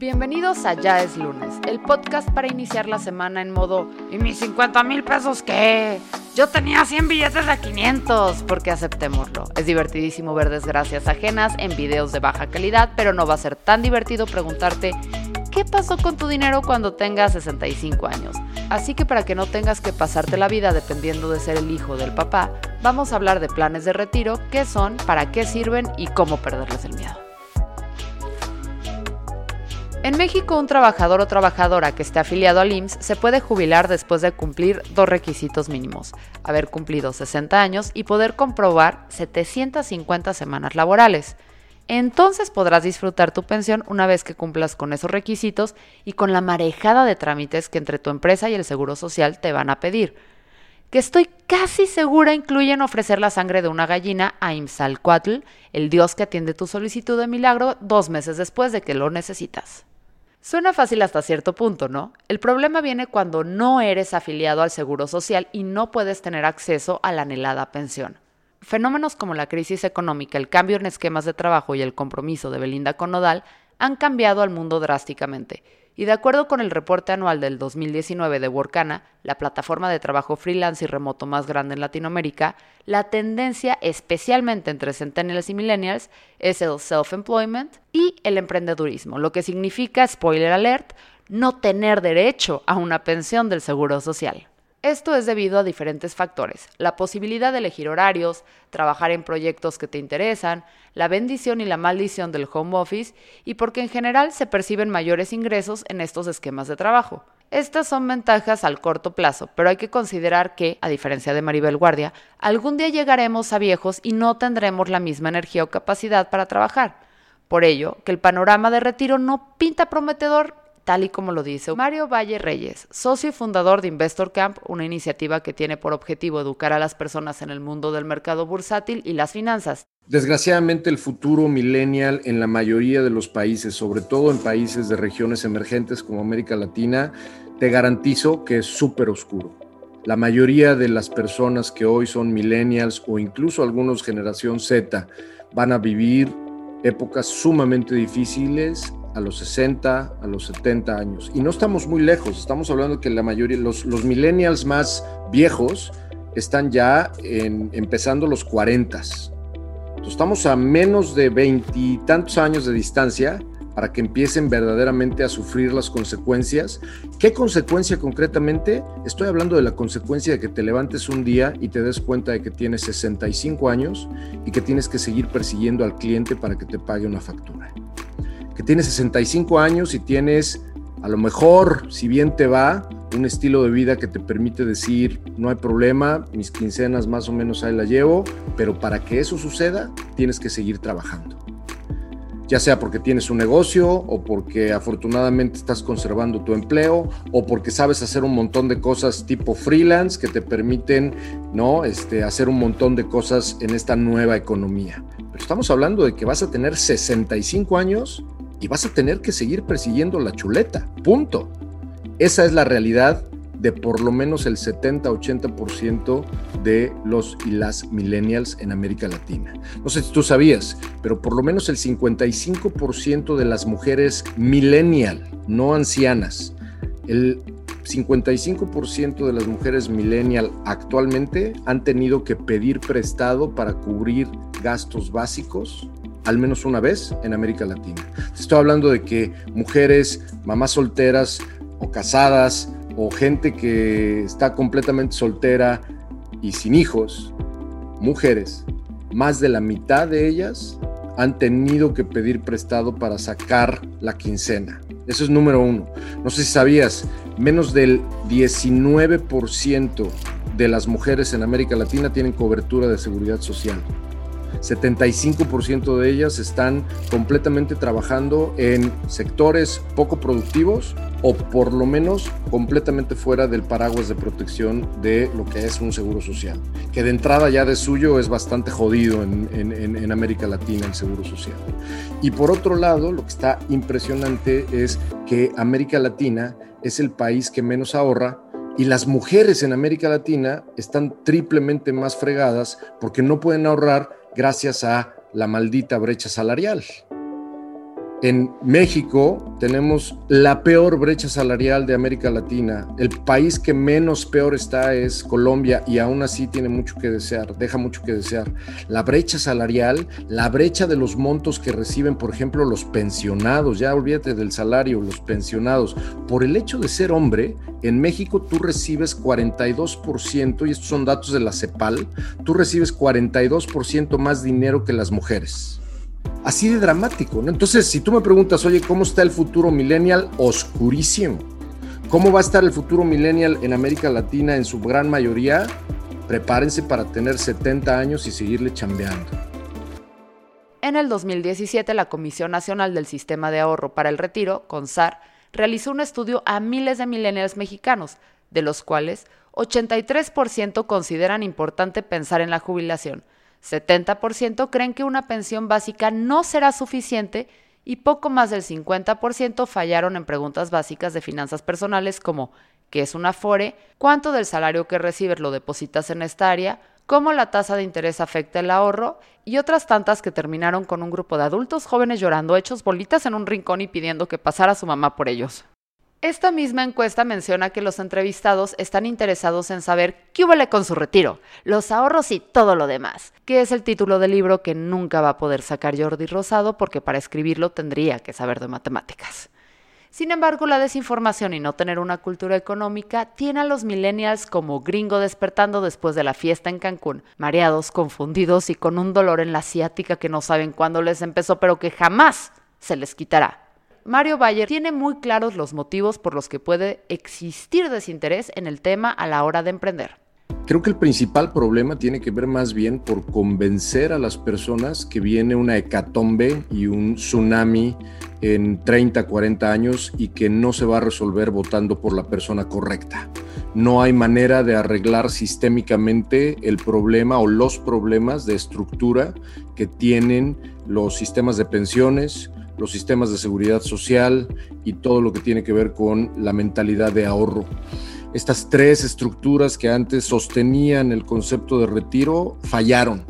Bienvenidos a Ya es lunes, el podcast para iniciar la semana en modo ¿Y mis 50 mil pesos qué? Yo tenía 100 billetes de 500, porque aceptémoslo. Es divertidísimo ver desgracias ajenas en videos de baja calidad, pero no va a ser tan divertido preguntarte ¿qué pasó con tu dinero cuando tengas 65 años? Así que para que no tengas que pasarte la vida dependiendo de ser el hijo del papá, vamos a hablar de planes de retiro, qué son, para qué sirven y cómo perderles el miedo. En México, un trabajador o trabajadora que esté afiliado al IMSS se puede jubilar después de cumplir dos requisitos mínimos, haber cumplido 60 años y poder comprobar 750 semanas laborales. Entonces podrás disfrutar tu pensión una vez que cumplas con esos requisitos y con la marejada de trámites que entre tu empresa y el Seguro Social te van a pedir, que estoy casi segura incluyen ofrecer la sangre de una gallina a Imsalcuatl, el dios que atiende tu solicitud de milagro dos meses después de que lo necesitas. Suena fácil hasta cierto punto, ¿no? El problema viene cuando no eres afiliado al Seguro Social y no puedes tener acceso a la anhelada pensión. Fenómenos como la crisis económica, el cambio en esquemas de trabajo y el compromiso de Belinda con Nodal han cambiado al mundo drásticamente y de acuerdo con el reporte anual del 2019 de Workana, la plataforma de trabajo freelance y remoto más grande en Latinoamérica, la tendencia, especialmente entre centennials y millennials, es el self-employment y el emprendedurismo, lo que significa, spoiler alert, no tener derecho a una pensión del Seguro Social. Esto es debido a diferentes factores, la posibilidad de elegir horarios, trabajar en proyectos que te interesan, la bendición y la maldición del home office y porque en general se perciben mayores ingresos en estos esquemas de trabajo. Estas son ventajas al corto plazo, pero hay que considerar que, a diferencia de Maribel Guardia, algún día llegaremos a viejos y no tendremos la misma energía o capacidad para trabajar. Por ello, que el panorama de retiro no pinta prometedor tal y como lo dice Mario Valle Reyes, socio y fundador de Investor Camp, una iniciativa que tiene por objetivo educar a las personas en el mundo del mercado bursátil y las finanzas. Desgraciadamente el futuro millennial en la mayoría de los países, sobre todo en países de regiones emergentes como América Latina, te garantizo que es súper oscuro. La mayoría de las personas que hoy son millennials o incluso algunos generación Z van a vivir épocas sumamente difíciles a los 60, a los 70 años. Y no estamos muy lejos, estamos hablando que la mayoría, los, los millennials más viejos están ya empezando los 40. estamos a menos de veintitantos años de distancia para que empiecen verdaderamente a sufrir las consecuencias. ¿Qué consecuencia concretamente? Estoy hablando de la consecuencia de que te levantes un día y te des cuenta de que tienes 65 años y que tienes que seguir persiguiendo al cliente para que te pague una factura que tienes 65 años y tienes, a lo mejor, si bien te va, un estilo de vida que te permite decir, no hay problema, mis quincenas más o menos ahí la llevo, pero para que eso suceda, tienes que seguir trabajando. Ya sea porque tienes un negocio o porque afortunadamente estás conservando tu empleo o porque sabes hacer un montón de cosas tipo freelance que te permiten ¿no? este, hacer un montón de cosas en esta nueva economía. Pero estamos hablando de que vas a tener 65 años y vas a tener que seguir persiguiendo la chuleta. Punto. Esa es la realidad de por lo menos el 70-80% de los y las millennials en América Latina. No sé si tú sabías, pero por lo menos el 55% de las mujeres millennial, no ancianas, el 55% de las mujeres millennial actualmente han tenido que pedir prestado para cubrir gastos básicos al menos una vez en América Latina. Estoy hablando de que mujeres, mamás solteras o casadas o gente que está completamente soltera y sin hijos, mujeres, más de la mitad de ellas han tenido que pedir prestado para sacar la quincena. Eso es número uno. No sé si sabías, menos del 19% de las mujeres en América Latina tienen cobertura de seguridad social. 75% de ellas están completamente trabajando en sectores poco productivos o por lo menos completamente fuera del paraguas de protección de lo que es un seguro social, que de entrada ya de suyo es bastante jodido en, en América Latina el seguro social. Y por otro lado, lo que está impresionante es que América Latina es el país que menos ahorra y las mujeres en América Latina están triplemente más fregadas porque no pueden ahorrar gracias a la maldita brecha salarial. En México tenemos la peor brecha salarial de América Latina. El país que menos peor está es Colombia y aún así tiene mucho que desear, deja mucho que desear. La brecha salarial, la brecha de los montos que reciben, por ejemplo, los pensionados, ya olvídate del salario, los pensionados. Por el hecho de ser hombre, en México tú recibes 42%, y estos son datos de la CEPAL, tú recibes 42% más dinero que las mujeres así de dramático. ¿no? Entonces, si tú me preguntas, oye, ¿cómo está el futuro millennial? Oscurísimo. ¿Cómo va a estar el futuro millennial en América Latina en su gran mayoría? Prepárense para tener 70 años y seguirle chambeando. En el 2017, la Comisión Nacional del Sistema de Ahorro para el Retiro, CONSAR, realizó un estudio a miles de millennials mexicanos, de los cuales 83% consideran importante pensar en la jubilación, 70% creen que una pensión básica no será suficiente y poco más del 50% fallaron en preguntas básicas de finanzas personales como ¿qué es una FORE? ¿Cuánto del salario que recibes lo depositas en esta área? ¿Cómo la tasa de interés afecta el ahorro? Y otras tantas que terminaron con un grupo de adultos jóvenes llorando hechos bolitas en un rincón y pidiendo que pasara su mamá por ellos. Esta misma encuesta menciona que los entrevistados están interesados en saber qué huele con su retiro, los ahorros y todo lo demás, que es el título del libro que nunca va a poder sacar Jordi Rosado porque para escribirlo tendría que saber de matemáticas. Sin embargo, la desinformación y no tener una cultura económica tiene a los millennials como gringo despertando después de la fiesta en Cancún, mareados, confundidos y con un dolor en la ciática que no saben cuándo les empezó, pero que jamás se les quitará. Mario Bayer tiene muy claros los motivos por los que puede existir desinterés en el tema a la hora de emprender. Creo que el principal problema tiene que ver más bien por convencer a las personas que viene una hecatombe y un tsunami en 30, 40 años y que no se va a resolver votando por la persona correcta. No hay manera de arreglar sistémicamente el problema o los problemas de estructura que tienen los sistemas de pensiones, los sistemas de seguridad social y todo lo que tiene que ver con la mentalidad de ahorro. Estas tres estructuras que antes sostenían el concepto de retiro fallaron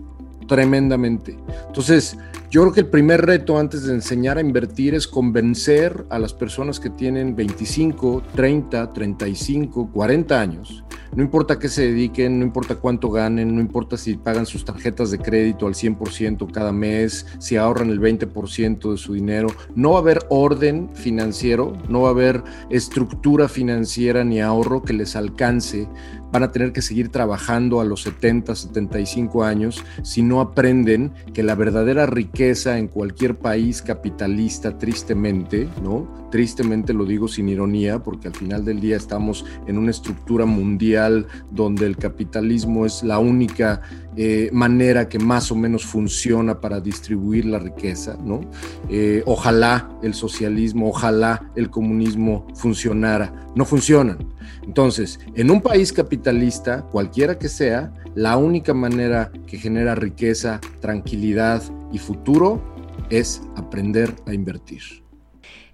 tremendamente. Entonces, yo creo que el primer reto antes de enseñar a invertir es convencer a las personas que tienen 25, 30, 35, 40 años. No importa qué se dediquen, no importa cuánto ganen, no importa si pagan sus tarjetas de crédito al 100% cada mes, si ahorran el 20% de su dinero, no va a haber orden financiero, no va a haber estructura financiera ni ahorro que les alcance van a tener que seguir trabajando a los 70, 75 años si no aprenden que la verdadera riqueza en cualquier país capitalista, tristemente, ¿no? Tristemente lo digo sin ironía, porque al final del día estamos en una estructura mundial donde el capitalismo es la única eh, manera que más o menos funciona para distribuir la riqueza, ¿no? Eh, ojalá el socialismo, ojalá el comunismo funcionara. No funcionan. Entonces, en un país capitalista, cualquiera que sea, la única manera que genera riqueza, tranquilidad y futuro es aprender a invertir.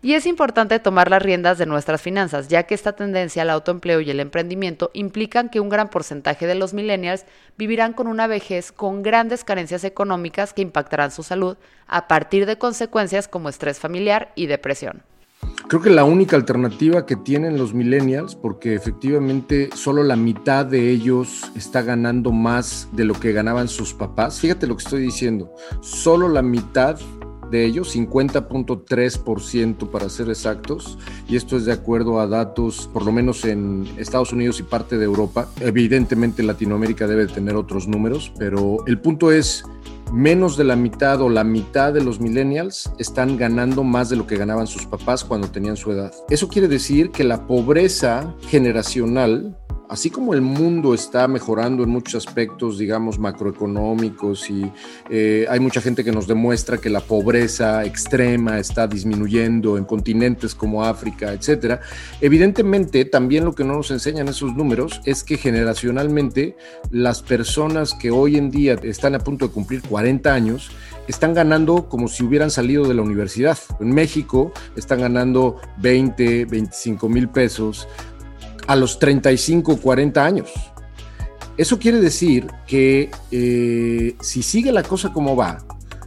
Y es importante tomar las riendas de nuestras finanzas, ya que esta tendencia al autoempleo y el emprendimiento implican que un gran porcentaje de los millennials vivirán con una vejez con grandes carencias económicas que impactarán su salud a partir de consecuencias como estrés familiar y depresión. Creo que la única alternativa que tienen los millennials, porque efectivamente solo la mitad de ellos está ganando más de lo que ganaban sus papás. Fíjate lo que estoy diciendo, solo la mitad de ellos, 50.3% para ser exactos, y esto es de acuerdo a datos, por lo menos en Estados Unidos y parte de Europa. Evidentemente Latinoamérica debe tener otros números, pero el punto es, menos de la mitad o la mitad de los millennials están ganando más de lo que ganaban sus papás cuando tenían su edad. Eso quiere decir que la pobreza generacional así como el mundo está mejorando en muchos aspectos, digamos, macroeconómicos y eh, hay mucha gente que nos demuestra que la pobreza extrema está disminuyendo en continentes como África, etcétera, evidentemente también lo que no nos enseñan esos números es que generacionalmente las personas que hoy en día están a punto de cumplir 40 años están ganando como si hubieran salido de la universidad. En México están ganando 20, 25 mil pesos a los 35, 40 años. Eso quiere decir que eh, si sigue la cosa como va,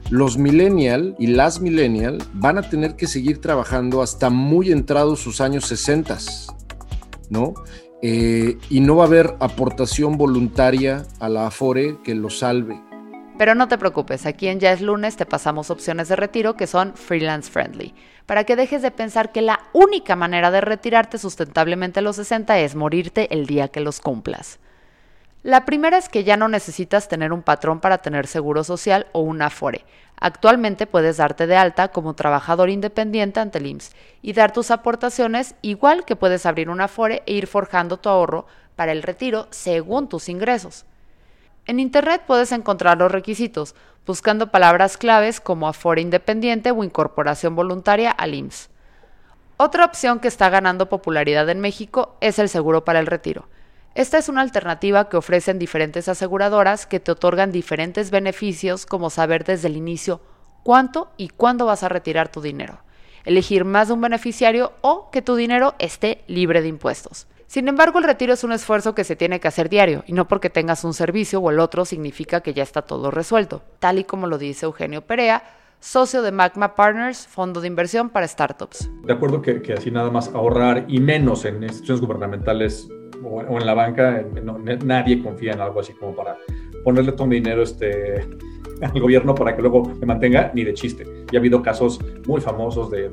los millennial y las millennial van a tener que seguir trabajando hasta muy entrados sus años 60, ¿no? Eh, y no va a haber aportación voluntaria a la Afore que lo salve. Pero no te preocupes, aquí en Ya es lunes te pasamos opciones de retiro que son freelance friendly, para que dejes de pensar que la única manera de retirarte sustentablemente a los 60 es morirte el día que los cumplas. La primera es que ya no necesitas tener un patrón para tener seguro social o un Afore. Actualmente puedes darte de alta como trabajador independiente ante el IMSS y dar tus aportaciones igual que puedes abrir un Afore e ir forjando tu ahorro para el retiro según tus ingresos. En Internet puedes encontrar los requisitos, buscando palabras claves como Afore independiente o incorporación voluntaria al IMSS. Otra opción que está ganando popularidad en México es el seguro para el retiro. Esta es una alternativa que ofrecen diferentes aseguradoras que te otorgan diferentes beneficios como saber desde el inicio cuánto y cuándo vas a retirar tu dinero, elegir más de un beneficiario o que tu dinero esté libre de impuestos. Sin embargo, el retiro es un esfuerzo que se tiene que hacer diario y no porque tengas un servicio o el otro significa que ya está todo resuelto, tal y como lo dice Eugenio Perea, socio de Magma Partners, fondo de inversión para startups. De acuerdo que, así nada más ahorrar y menos en instituciones gubernamentales o, en la banca, nadie confía en algo así como para ponerle todo mi dinero este, al gobierno para que luego me mantenga, ni de chiste. Y ha habido casos muy famosos de,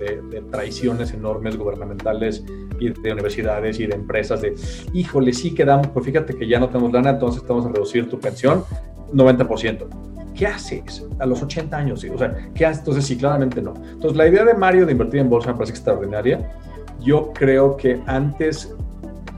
traiciones enormes gubernamentales y de universidades y de empresas de, híjole, sí quedamos, pues fíjate que ya no tenemos lana, entonces vamos a reducir tu pensión 90%. ¿Qué haces a los 80 años? O sea, ¿qué haces? Entonces, sí, claramente no. Entonces, la idea de Mario de invertir en bolsa me parece extraordinaria. Yo creo que antes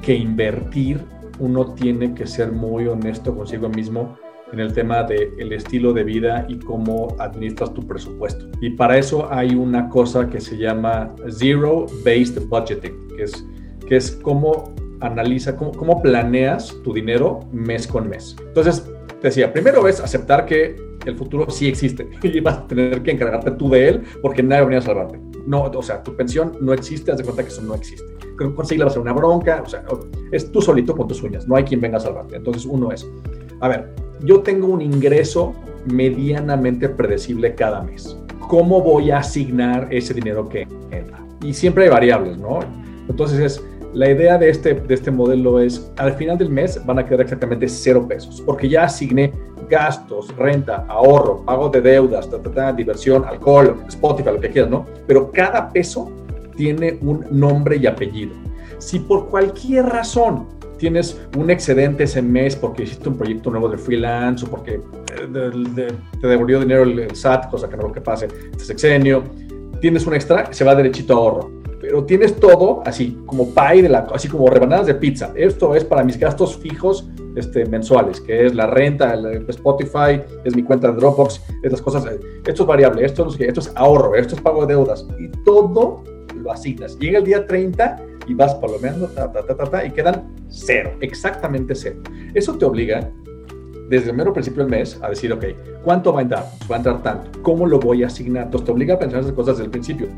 que invertir, uno tiene que ser muy honesto consigo mismo en el tema del el estilo de vida y cómo administras tu presupuesto. Y para eso hay una cosa que se llama Zero Based Budgeting, que es, que es cómo analiza, cómo, cómo planeas tu dinero mes con mes. Entonces, te decía, primero es aceptar que el futuro sí existe y vas a tener que encargarte tú de él porque nadie va a venir a salvarte. No, o sea, tu pensión no existe, haz de cuenta que eso no existe. Conseguirla va a ser una bronca, o sea, es tú solito con tus uñas, no hay quien venga a salvarte. Entonces, uno es, a ver, yo tengo un ingreso medianamente predecible cada mes. ¿Cómo voy a asignar ese dinero que entra? Y siempre hay variables, ¿no? Entonces es, la idea de este, de este modelo es, al final del mes van a quedar exactamente cero pesos, porque ya asigné gastos, renta, ahorro, pago de deudas, diversión, alcohol, Spotify, lo que quieras, ¿no? Pero cada peso tiene un nombre y apellido. Si por cualquier razón tienes un excedente ese mes porque hiciste un proyecto nuevo de freelance o porque eh, te devolvió dinero el, SAT, cosa que no lo que pase este sexenio, tienes un extra, se va derechito a ahorro pero tienes todo así como pie de la, así como rebanadas de pizza. Esto es para mis gastos fijos este, mensuales, que es la renta, el Spotify, es mi cuenta de Dropbox, estas cosas. Esto es variable, esto, esto es ahorro, esto es pago de deudas y todo lo asignas. Llega el día 30 y vas palomeando, ta, ta, ta, ta, ta, y quedan cero, exactamente cero. Eso te obliga desde el mero principio del mes a decir, ok, ¿cuánto va a entrar? Va a entrar tanto. ¿Cómo lo voy a asignar? Entonces te obliga a pensar esas cosas desde el principio,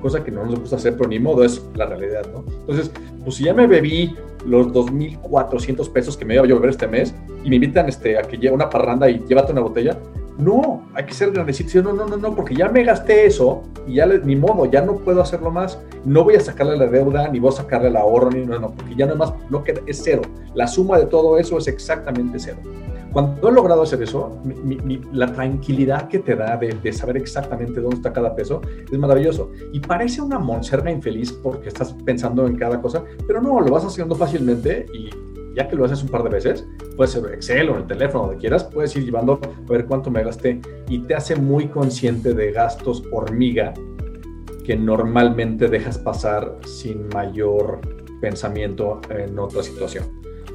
cosa que no nos gusta hacer, pero ni modo, es la realidad, ¿no? Entonces, pues si ya me bebí los 2.400 pesos que me iba a beber este mes y me invitan este, a que lleve una parranda y llévate una botella, no, hay que ser grandecito. No, no, no, no, porque ya me gasté eso y ya ni modo, ya no puedo hacerlo más. No voy a sacarle la deuda, ni voy a sacarle el ahorro, ni no, no, porque ya no más, no queda, es cero. La suma de todo eso es exactamente cero. Cuando he logrado hacer eso, la tranquilidad que te da de, saber exactamente dónde está cada peso es maravilloso. Y parece una monserga infeliz porque estás pensando en cada cosa, pero no, lo vas haciendo fácilmente y ya que lo haces un par de veces, puede ser Excel o en el teléfono, donde quieras, puedes ir llevando a ver cuánto me gasté y te hace muy consciente de gastos hormiga que normalmente dejas pasar sin mayor pensamiento en otra situación.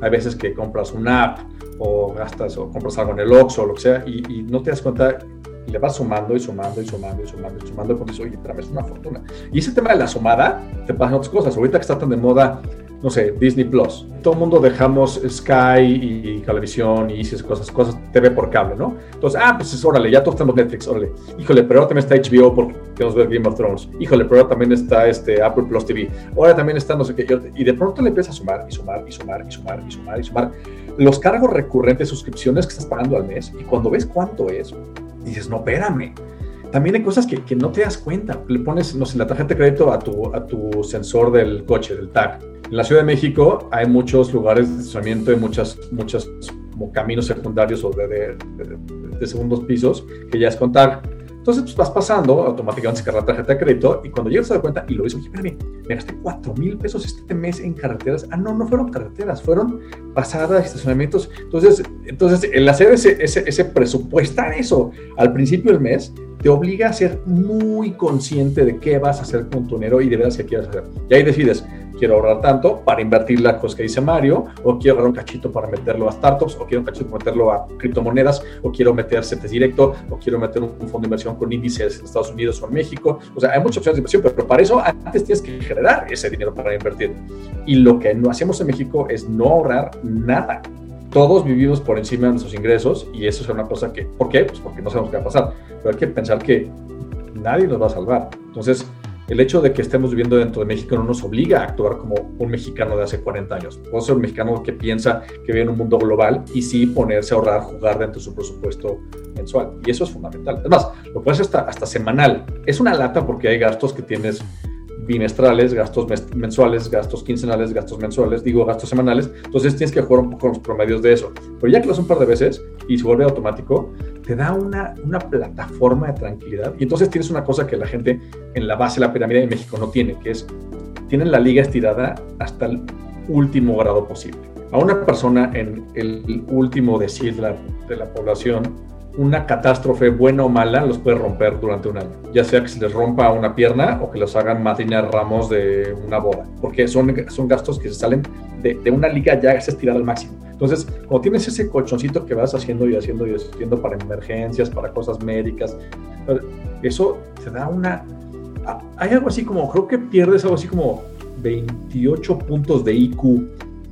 Hay veces que compras una app o gastas o compras algo en el Oxxo o lo que sea y, no te das cuenta y le vas sumando y sumando y sumando y sumando y sumando porque dices, oye, pero es una fortuna. Y ese tema de la sumada te pasan otras cosas. Ahorita que está tan de moda, no sé, Disney Plus. Todo el mundo dejamos Sky y televisión y esas cosas, cosas TV por cable, ¿no? Entonces, ah, pues órale, ya todos tenemos Netflix, órale. Híjole, pero ahora también está HBO porque queremos ver Game of Thrones. Híjole, pero ahora también está este Apple Plus TV. Ahora también está no sé qué. Y de pronto le empieza a sumar y sumar y sumar y sumar y sumar y sumar los cargos recurrentes, suscripciones que estás pagando al mes, y cuando ves cuánto es, dices, no, espérame, también hay cosas que, que, no te das cuenta. Le pones, no sé, la tarjeta de crédito a tu, a tu sensor del coche, del tag. En la Ciudad de México hay muchos lugares de estacionamiento, hay muchas, muchas como caminos secundarios o de, de, de, segundos pisos que ya es con tag. Entonces, pues vas pasando, automáticamente se carga la tarjeta de crédito y cuando llegas a dar cuenta y lo ves, espérame, me gasté 4 mil pesos este mes en carreteras. Ah, no, no fueron carreteras, fueron pasadas, estacionamientos. Entonces, entonces el hacer ese, ese, ese presupuestar eso al principio del mes te obliga a ser muy consciente de qué vas a hacer con tu dinero y de veras qué quieres hacer. Y ahí decides, quiero ahorrar tanto para invertir la cosa que dice Mario, o quiero agarrar un cachito para meterlo a startups, o quiero un cachito para meterlo a criptomonedas, o quiero meter CETES directo, o quiero meter un, fondo de inversión con índices en Estados Unidos o en México. O sea, hay muchas opciones de inversión, pero para eso antes tienes que generar ese dinero para invertir. Y lo que no hacemos en México es no ahorrar nada todos vivimos por encima de nuestros ingresos y eso es una cosa que, ¿por qué? Pues porque no sabemos qué va a pasar, pero hay que pensar que nadie nos va a salvar. Entonces, el hecho de que estemos viviendo dentro de México no nos obliga a actuar como un mexicano de hace 40 años. Puedo ser un mexicano que piensa que vive en un mundo global y sí ponerse a ahorrar, jugar dentro de su presupuesto mensual. Y eso es fundamental. Además, lo puedes hasta, hasta semanal. Es una lata porque hay gastos que tienes bimestrales, gastos mensuales, gastos quincenales, gastos mensuales, digo gastos semanales. Entonces tienes que jugar un poco con los promedios de eso. Pero ya que lo haces un par de veces y se vuelve automático, te da una, una plataforma de tranquilidad. Y entonces tienes una cosa que la gente en la base de la pirámide de México no tiene, que es, tienen la liga estirada hasta el último grado posible. A una persona en el último decir de la población una catástrofe buena o mala los puede romper durante un año, ya sea que se les rompa una pierna o que los hagan madrina ramos de una boda, porque son, son gastos que se salen de, de una liga ya estirada al máximo. Entonces, cuando tienes ese colchoncito que vas haciendo y haciendo y haciendo para emergencias, para cosas médicas, eso te da una... Hay algo así como, creo que pierdes algo así como 28 puntos de IQ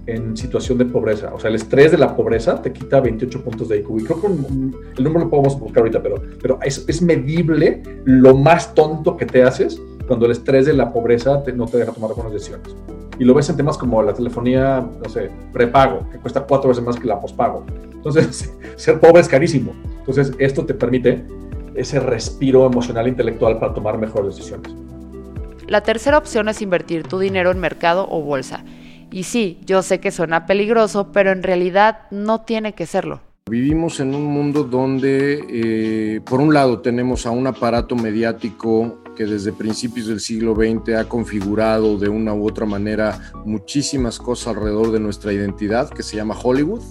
en situación de pobreza. O sea, el estrés de la pobreza te quita 28 puntos de IQ. Y creo que el número lo podemos buscar ahorita, pero, pero es, es, medible lo más tonto que te haces cuando el estrés de la pobreza no te deja tomar buenas decisiones. Y lo ves en temas como la telefonía, no sé, prepago, que cuesta cuatro veces más que la pospago. Entonces, ser pobre es carísimo. Entonces, esto te permite ese respiro emocional e intelectual para tomar mejores decisiones. La tercera opción es invertir tu dinero en mercado o bolsa. Y sí, yo sé que suena peligroso, pero en realidad no tiene que serlo. Vivimos en un mundo donde, eh, por un lado, tenemos a un aparato mediático que desde principios del siglo XX ha configurado de una u otra manera muchísimas cosas alrededor de nuestra identidad, que se llama Hollywood.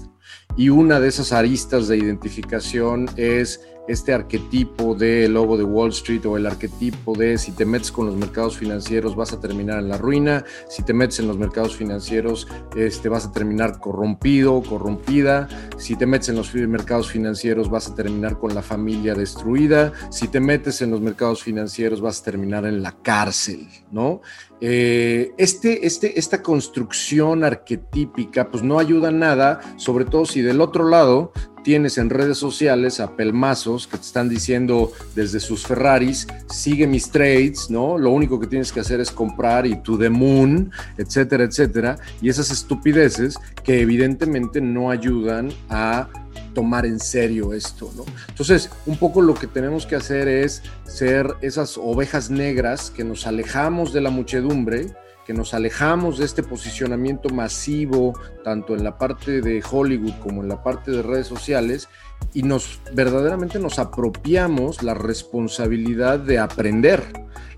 Y una de esas aristas de identificación es este arquetipo de lobo de Wall Street o el arquetipo de si te metes con los mercados financieros vas a terminar en la ruina, si te metes en los mercados financieros este, vas a terminar corrompido, corrompida, si te metes en los mercados financieros vas a terminar con la familia destruida, si te metes en los mercados financieros vas a terminar en la cárcel, ¿no? Eh, este, este, esta construcción arquetípica pues no ayuda nada, sobre todo si del otro lado tienes en redes sociales a pelmazos que te están diciendo desde sus Ferraris, sigue mis trades, ¿no? Lo único que tienes que hacer es comprar y to the moon, etcétera, etcétera. Y esas estupideces que evidentemente no ayudan a tomar en serio esto, ¿no? Entonces, un poco lo que tenemos que hacer es ser esas ovejas negras que nos alejamos de la muchedumbre, que nos alejamos de este posicionamiento masivo, tanto en la parte de Hollywood como en la parte de redes sociales, y nos verdaderamente nos apropiamos la responsabilidad de aprender,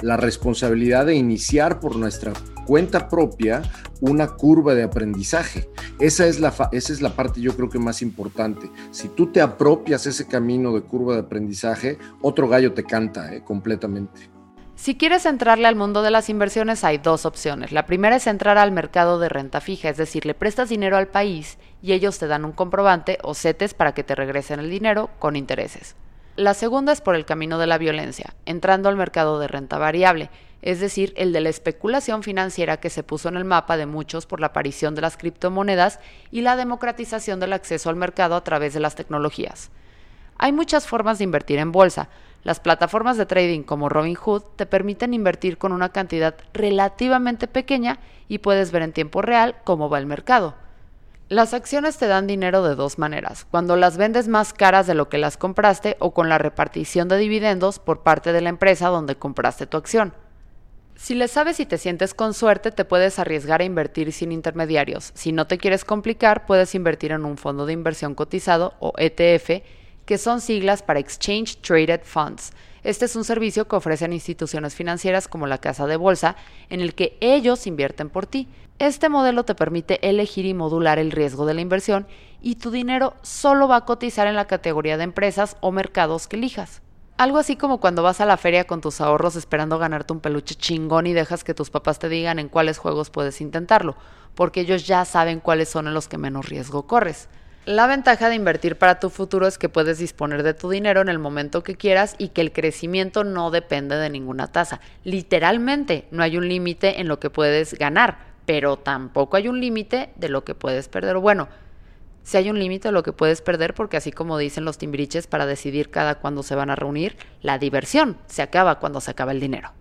la responsabilidad de iniciar por nuestra cuenta propia una curva de aprendizaje. Esa es la, esa es la parte yo creo que más importante. Si tú te apropias ese camino de curva de aprendizaje, otro gallo te canta ¿eh? completamente. Si quieres entrarle al mundo de las inversiones hay dos opciones. La primera es entrar al mercado de renta fija, es decir, le prestas dinero al país y ellos te dan un comprobante o CETES para que te regresen el dinero con intereses. La segunda es por el camino de la violencia, entrando al mercado de renta variable, es decir, el de la especulación financiera que se puso en el mapa de muchos por la aparición de las criptomonedas y la democratización del acceso al mercado a través de las tecnologías. Hay muchas formas de invertir en bolsa, las plataformas de trading como Robinhood te permiten invertir con una cantidad relativamente pequeña y puedes ver en tiempo real cómo va el mercado. Las acciones te dan dinero de dos maneras, cuando las vendes más caras de lo que las compraste o con la repartición de dividendos por parte de la empresa donde compraste tu acción. Si le sabes y te sientes con suerte, te puedes arriesgar a invertir sin intermediarios. Si no te quieres complicar, puedes invertir en un fondo de inversión cotizado o ETF, que son siglas para Exchange Traded Funds. Este es un servicio que ofrecen instituciones financieras como la Casa de Bolsa, en el que ellos invierten por ti. Este modelo te permite elegir y modular el riesgo de la inversión y tu dinero solo va a cotizar en la categoría de empresas o mercados que elijas. Algo así como cuando vas a la feria con tus ahorros esperando ganarte un peluche chingón y dejas que tus papás te digan en cuáles juegos puedes intentarlo, porque ellos ya saben cuáles son en los que menos riesgo corres. La ventaja de invertir para tu futuro es que puedes disponer de tu dinero en el momento que quieras y que el crecimiento no depende de ninguna tasa. Literalmente, no hay un límite en lo que puedes ganar pero tampoco hay un límite de lo que puedes perder. Bueno, si hay un límite de lo que puedes perder, porque así como dicen los timbriches para decidir cada cuándo se van a reunir, la diversión se acaba cuando se acaba el dinero.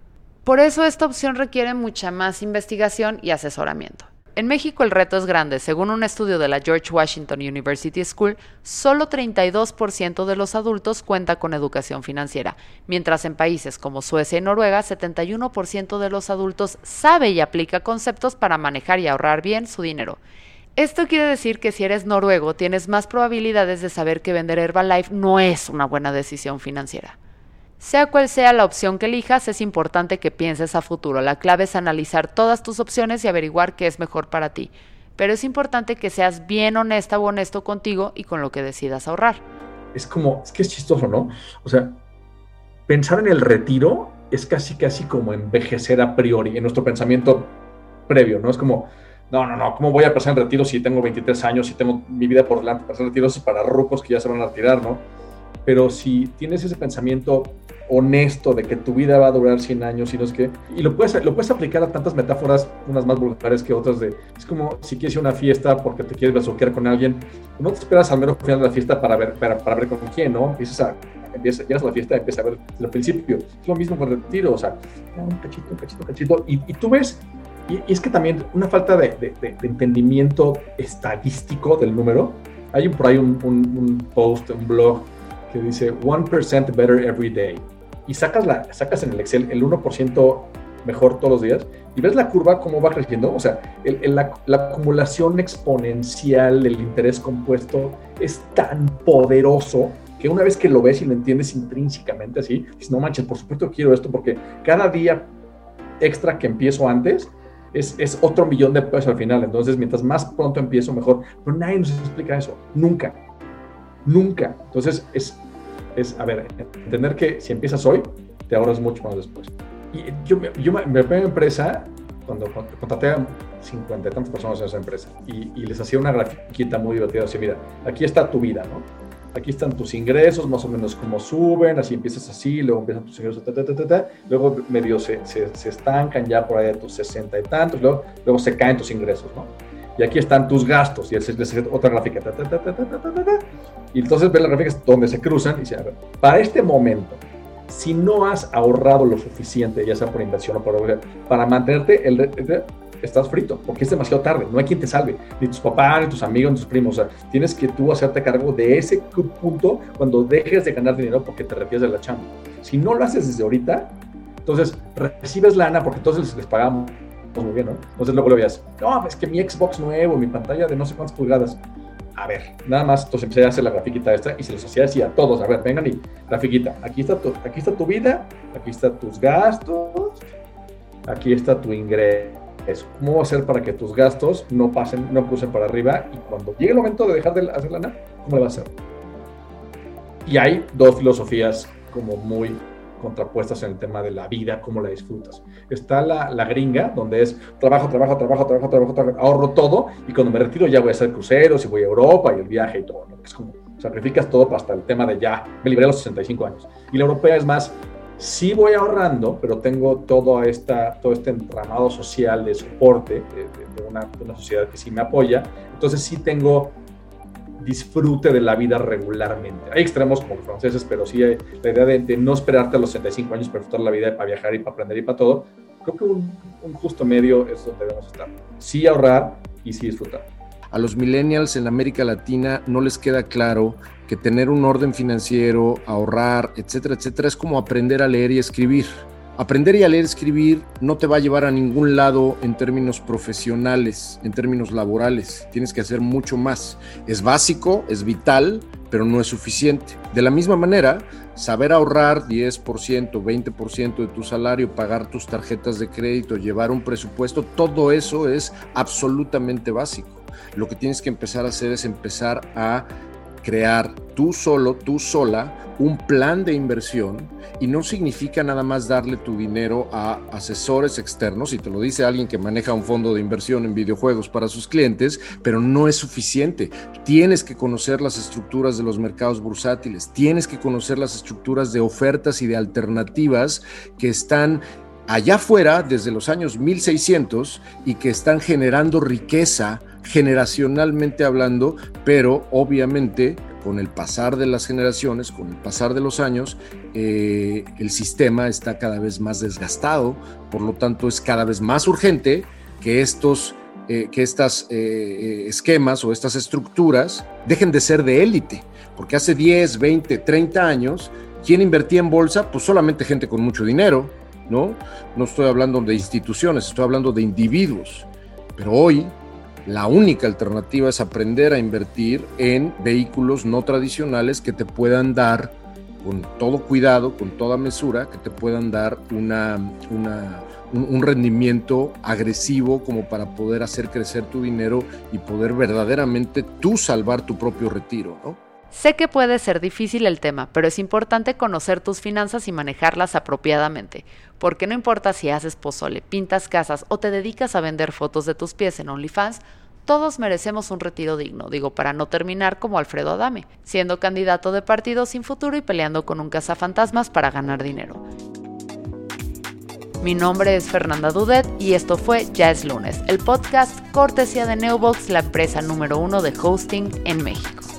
Por eso esta opción requiere mucha más investigación y asesoramiento. En México el reto es grande. Según un estudio de la George Washington University School, solo 32% de los adultos cuenta con educación financiera, mientras en países como Suecia y Noruega, 71% de los adultos sabe y aplica conceptos para manejar y ahorrar bien su dinero. Esto quiere decir que si eres noruego tienes más probabilidades de saber que vender Herbalife no es una buena decisión financiera. Sea cual sea la opción que elijas, es importante que pienses a futuro. La clave es analizar todas tus opciones y averiguar qué es mejor para ti. Pero es importante que seas bien honesta o honesto contigo y con lo que decidas ahorrar. Es como, es que es chistoso, ¿no? O sea, pensar en el retiro es casi, casi como envejecer a priori, en nuestro pensamiento previo, ¿no? Es como, no, no, no, ¿cómo voy a pasar en retiro si tengo 23 años, y tengo mi vida por delante? Pasar en retiro es para rucos que ya se van a retirar, ¿no? Pero si tienes ese pensamiento honesto de que tu vida va a durar 100 años y no es que y lo puedes lo puedes aplicar a tantas metáforas unas más vulgares que otras de es como si quieres ir a una fiesta porque te quieres besuquear con alguien no te esperas al menos final de la fiesta para ver para, para ver con quién no empiezas a empiezas, llegas a la fiesta empiezas a ver desde el principio es lo mismo con el retiro o sea un cachito un cachito un cachito y, y tú ves y, es que también una falta de, de, de, entendimiento estadístico del número. Hay por ahí un, un, un post un blog que dice 1% better every day y sacas, la, sacas en el Excel el 1% mejor todos los días y ves la curva cómo va creciendo, o sea, la, acumulación exponencial del interés compuesto es tan poderoso que una vez que lo ves y lo entiendes intrínsecamente así, dices, no manches, por supuesto quiero esto porque cada día extra que empiezo antes es, es, otro millón de pesos al final. Entonces, mientras más pronto empiezo, mejor. Pero nadie nos explica eso. Nunca. Nunca. Entonces, es es, a ver, entender que si empiezas hoy, te ahorras mucho más después. Y yo, yo mi primera empresa, cuando contraté a cincuenta y tantas personas en esa empresa y, les hacía una grafiquita muy divertida, así, mira, aquí está tu vida, ¿no? aquí están tus ingresos, más o menos cómo suben, así empiezas así, luego empiezan tus ingresos, ta, ta, ta, luego medio se, se, se, estancan ya por ahí a tus 60 y tantos, luego, luego se caen tus ingresos, ¿no? Y aquí están tus gastos, y es, es, otra gráfica, y entonces ves las gráficas donde se cruzan y dice, a ver, para este momento, si no has ahorrado lo suficiente, ya sea por inversión o por... para mantenerte el, el estás frito, porque es demasiado tarde, no hay quien te salve, ni tus papás, ni tus amigos, ni tus primos, o sea, tienes que tú hacerte cargo de ese punto cuando dejes de ganar dinero porque te retires de la chamba. Si no lo haces desde ahorita, entonces recibes lana porque entonces les pagamos muy bien, ¿no? Entonces luego lo veas, no, es que mi Xbox nuevo, mi pantalla de no sé cuántas pulgadas, a ver, nada más, entonces empecé a hacer la grafiquita esta y se los hacía así a todos, a ver, vengan y grafiquita, aquí está tu, aquí está tu vida, aquí están tus gastos, aquí está tu ingreso. ¿Cómo va a ser para que tus gastos no pasen, no crucen para arriba y cuando llegue el momento de dejar de hacer lana, cómo le va a hacer? Y hay dos filosofías como muy contrapuestas en el tema de la vida, cómo la disfrutas. Está la, la gringa, donde es trabajo, trabajo, trabajo, trabajo, trabajo, ahorro todo y cuando me retiro ya voy a hacer cruceros y voy a Europa y el viaje y todo. ¿no? Es como sacrificas todo hasta el tema de ya, me libré a los 65 años. Y la europea es más, sí voy ahorrando, pero tengo todo, esta, todo este entramado social de soporte de, una, de una sociedad que sí me apoya. Entonces sí tengo disfrute de la vida regularmente. Hay extremos como los franceses, pero sí hay la idea de, no esperarte a los 65 años para disfrutar la vida, para viajar y para aprender y para todo. Creo que un, un justo medio es donde debemos estar. Sí ahorrar y sí disfrutar. A los millennials en América Latina no les queda claro que tener un orden financiero, ahorrar, etcétera, etcétera, es como aprender a leer y escribir. Aprender y a leer y escribir no te va a llevar a ningún lado en términos profesionales, en términos laborales. Tienes que hacer mucho más. Es básico, es vital, pero no es suficiente. De la misma manera, saber ahorrar 10%, 20% de tu salario, pagar tus tarjetas de crédito, llevar un presupuesto, todo eso es absolutamente básico. Lo que tienes que empezar a hacer es empezar a crear tú solo, tú sola, un plan de inversión y no significa nada más darle tu dinero a asesores externos, y te lo dice alguien que maneja un fondo de inversión en videojuegos para sus clientes, pero no es suficiente. Tienes que conocer las estructuras de los mercados bursátiles, tienes que conocer las estructuras de ofertas y de alternativas que están allá afuera desde los años 1600 y que están generando riqueza generacionalmente hablando, pero obviamente con el pasar de las generaciones, con el pasar de los años, eh, el sistema está cada vez más desgastado, por lo tanto es cada vez más urgente que estos eh, que estas eh, esquemas o estas estructuras dejen de ser de élite, porque hace 10, 20, 30 años, ¿quién invertía en bolsa? Pues solamente gente con mucho dinero, ¿no? No estoy hablando de instituciones, estoy hablando de individuos, pero hoy la única alternativa es aprender a invertir en vehículos no tradicionales que te puedan dar, con todo cuidado, con toda mesura, que te puedan dar una, un, rendimiento agresivo como para poder hacer crecer tu dinero y poder verdaderamente tú salvar tu propio retiro, Sé que puede ser difícil el tema, pero es importante conocer tus finanzas y manejarlas apropiadamente, porque no importa si haces pozole, pintas casas o te dedicas a vender fotos de tus pies en OnlyFans, todos merecemos un retiro digno, digo, para no terminar como Alfredo Adame, siendo candidato de partido sin futuro y peleando con un cazafantasmas para ganar dinero. Mi nombre es Fernanda Dudet y esto fue Ya es lunes, el podcast cortesía de Neobox, la empresa número uno de hosting en México.